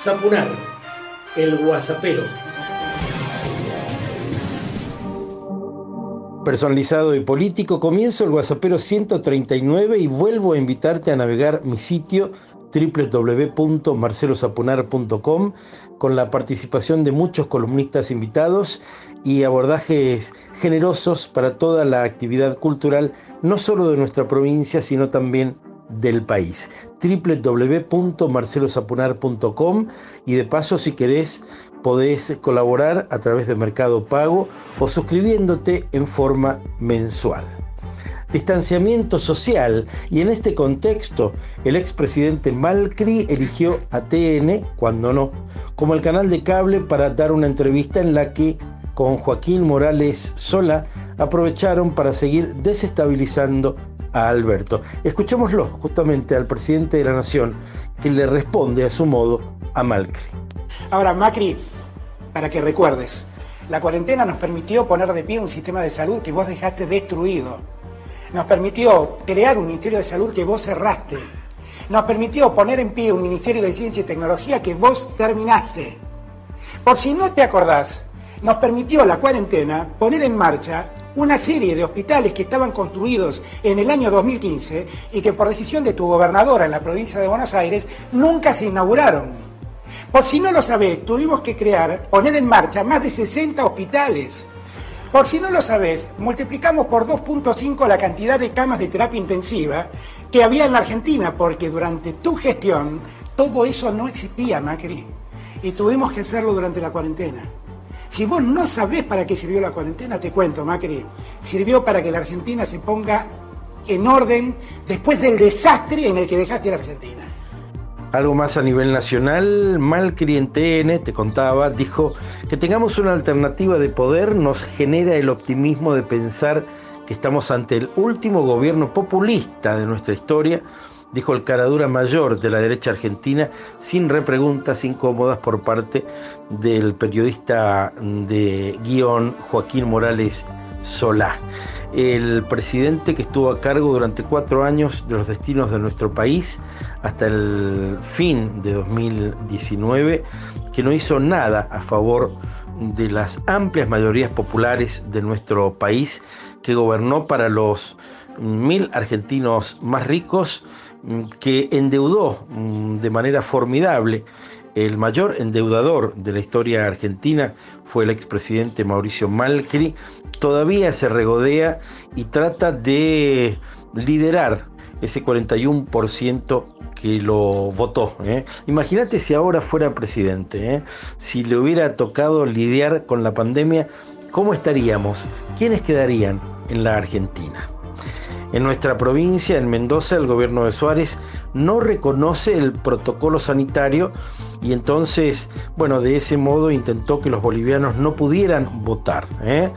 Zapunar, el guasapero. Personalizado y político, comienzo el Guasapero 139 y vuelvo a invitarte a navegar mi sitio www.marcelosapunar.com con la participación de muchos columnistas invitados y abordajes generosos para toda la actividad cultural, no solo de nuestra provincia, sino también del país. www.marcelosapunar.com y de paso si querés podés colaborar a través de Mercado Pago o suscribiéndote en forma mensual distanciamiento social y en este contexto el expresidente Malcri eligió a TN, cuando no, como el canal de cable para dar una entrevista en la que con Joaquín Morales Sola aprovecharon para seguir desestabilizando Alberto. Escuchémoslo justamente al presidente de la Nación que le responde a su modo a Malcri. Ahora, Macri, para que recuerdes, la cuarentena nos permitió poner de pie un sistema de salud que vos dejaste destruido nos permitió crear un Ministerio de Salud que vos cerraste, nos permitió poner en pie un Ministerio de Ciencia y Tecnología que vos terminaste. Por si no te acordás, nos permitió la cuarentena poner en marcha una serie de hospitales que estaban construidos en el año 2015 y que por decisión de tu gobernadora en la provincia de Buenos Aires nunca se inauguraron. Por si no lo sabés, tuvimos que crear, poner en marcha más de 60 hospitales por si no lo sabes, multiplicamos por 2.5 la cantidad de camas de terapia intensiva que había en la Argentina, porque durante tu gestión todo eso no existía, Macri. Y tuvimos que hacerlo durante la cuarentena. Si vos no sabés para qué sirvió la cuarentena, te cuento, Macri. Sirvió para que la Argentina se ponga en orden después del desastre en el que dejaste a la Argentina. Algo más a nivel nacional, Malcri en TN, te contaba, dijo que tengamos una alternativa de poder nos genera el optimismo de pensar que estamos ante el último gobierno populista de nuestra historia, dijo el caradura mayor de la derecha argentina, sin repreguntas incómodas por parte del periodista de guion Joaquín Morales Solá. El presidente que estuvo a cargo durante cuatro años de los destinos de nuestro país hasta el fin de 2019, que no hizo nada a favor de las amplias mayorías populares de nuestro país, que gobernó para los mil argentinos más ricos, que endeudó mm, de manera formidable el mayor endeudador de la historia argentina fue el expresidente Mauricio Malcri. Todavía se regodea y trata de liderar ese 41% que lo votó. ¿eh? Imagínate si ahora fuera presidente, ¿eh? si le hubiera tocado lidiar con la pandemia, ¿cómo estaríamos? ¿Quiénes quedarían en la Argentina? En nuestra provincia, en Mendoza, el gobierno de Suárez no reconoce el protocolo sanitario y entonces, bueno, de ese modo intentó que los bolivianos no pudieran votar. ¿eh?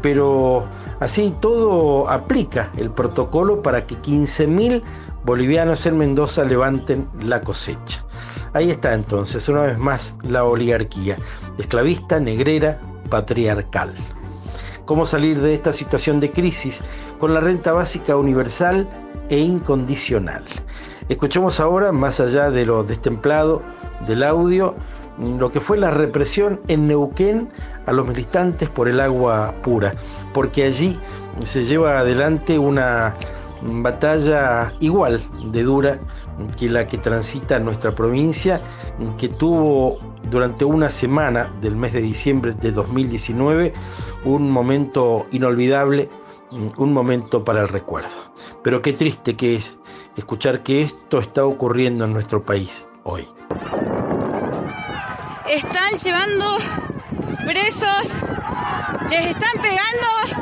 Pero así todo aplica el protocolo para que 15.000 bolivianos en Mendoza levanten la cosecha. Ahí está entonces, una vez más, la oligarquía, esclavista, negrera, patriarcal. Cómo salir de esta situación de crisis con la renta básica universal e incondicional. Escuchemos ahora, más allá de lo destemplado del audio, lo que fue la represión en Neuquén a los militantes por el agua pura, porque allí se lleva adelante una batalla igual de dura que la que transita nuestra provincia, que tuvo durante una semana del mes de diciembre de 2019 un momento inolvidable, un momento para el recuerdo. Pero qué triste que es escuchar que esto está ocurriendo en nuestro país hoy. Están llevando presos, les están pegando,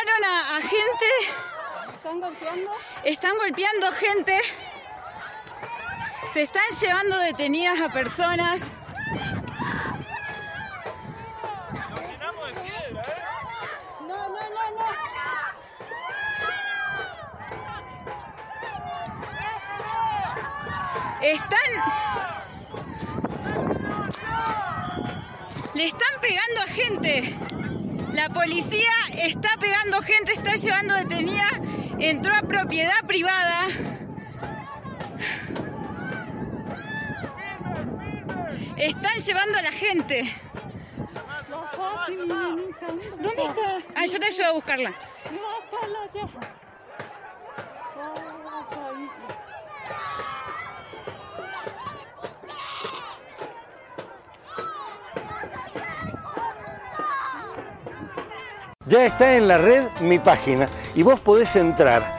atraparon a, gente. ¿Están golpeando? Están golpeando gente. Se están llevando detenidas a personas. Están. Le están pegando a gente. La policía está pegando gente, está llevando detenida, entró a propiedad privada. Están llevando a la gente. ¿Dónde está? Ah, yo te ayudo a buscarla. Ya está en la red mi página y vos podés entrar,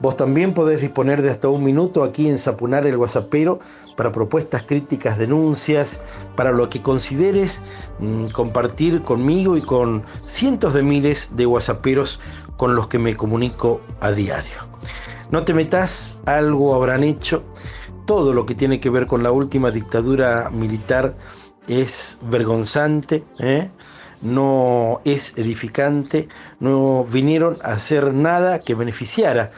Vos también podés disponer de hasta un minuto aquí en Sapunar el Guasapero para propuestas críticas, denuncias, para lo que consideres mm, compartir conmigo y con cientos de miles de guasaperos con los que me comunico a diario. No te metas, algo habrán hecho. Todo lo que tiene que ver con la última dictadura militar es vergonzante. ¿eh? no es edificante, no vinieron a hacer nada que beneficiara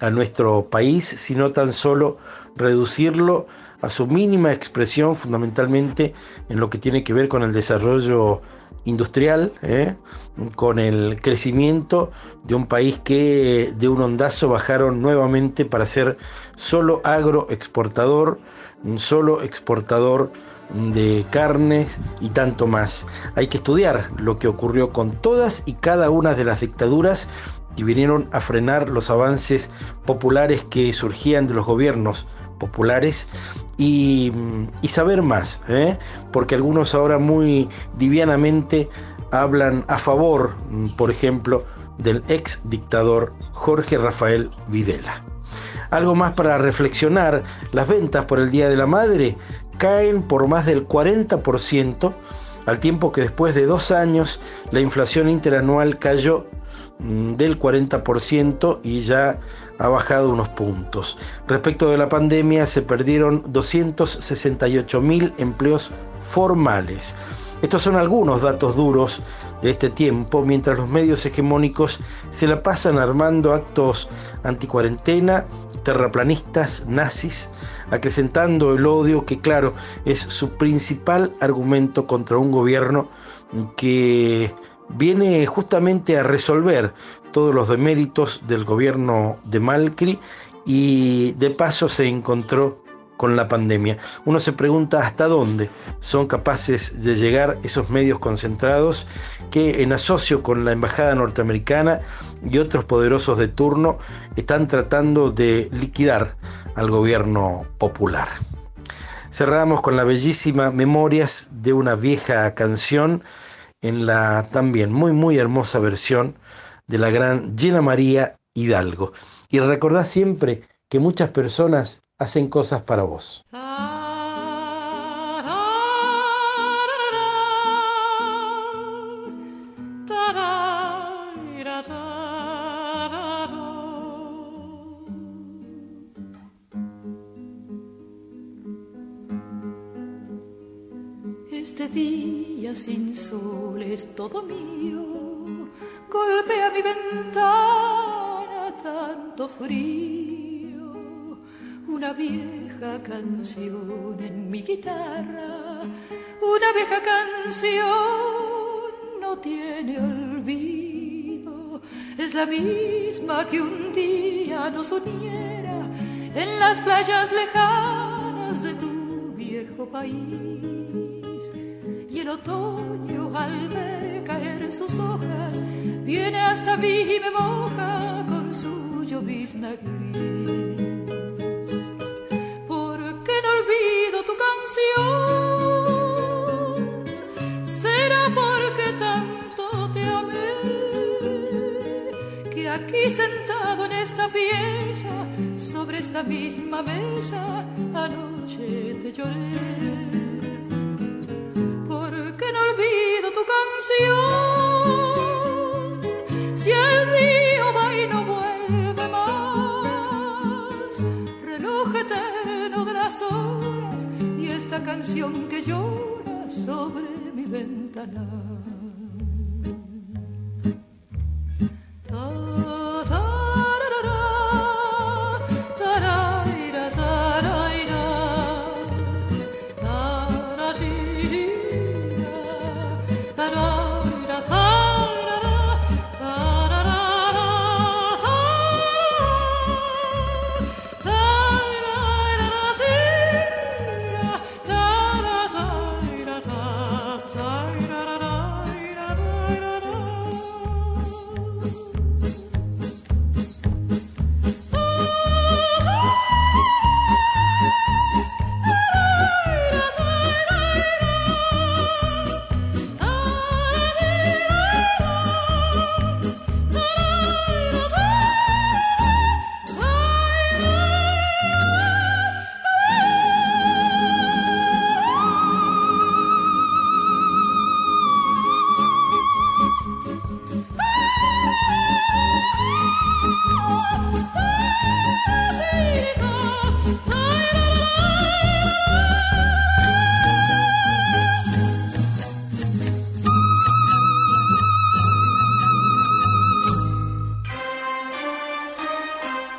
a nuestro país, sino tan solo reducirlo a su mínima expresión, fundamentalmente en lo que tiene que ver con el desarrollo industrial, ¿eh? con el crecimiento de un país que de un ondazo bajaron nuevamente para ser solo agroexportador, solo exportador de carnes y tanto más. Hay que estudiar lo que ocurrió con todas y cada una de las dictaduras y vinieron a frenar los avances populares que surgían de los gobiernos populares y, saber más, ¿eh? porque algunos ahora muy livianamente hablan a favor, por ejemplo, del ex dictador Jorge Rafael Videla. Algo más para reflexionar, las ventas por el Día de la Madre caen por más del 40%, al tiempo que después de dos años la inflación interanual cayó mm, del 40% y ya ha bajado unos puntos. Respecto de la pandemia se perdieron 268 mil empleos formales. Estos son algunos datos duros de este tiempo, mientras los medios hegemónicos se la pasan armando actos anticuarentena, terraplanistas, nazis, acrecentando el odio que claro es su principal argumento contra un gobierno que viene justamente a resolver todos los deméritos del gobierno de Malcri y de paso se encontró con la pandemia. Uno se pregunta hasta dónde son capaces de llegar esos medios concentrados que en asocio con la Embajada norteamericana y otros poderosos de turno están tratando de liquidar al gobierno popular. Cerramos con la bellísima Memorias de una vieja canción en la también muy muy hermosa versión de la gran Gina María Hidalgo. Y recordad siempre que muchas personas hacen cosas para vos. Este día sin sol es todo mío, golpea mi ventana tanto frío. Una vieja canción en mi guitarra, una vieja canción no tiene olvido, es la misma que un día nos uniera en las playas lejanas de tu viejo país. El otoño al ver caer sus hojas viene hasta mí y me moja con su llovizna gris olvido tu canción, será porque tanto te amé, que aquí sentado en esta pieza, sobre esta misma mesa, anoche te lloré olvido tu canción. Si el río va y no vuelve más, reloj eterno de las horas y esta canción que llora sobre mi ventana.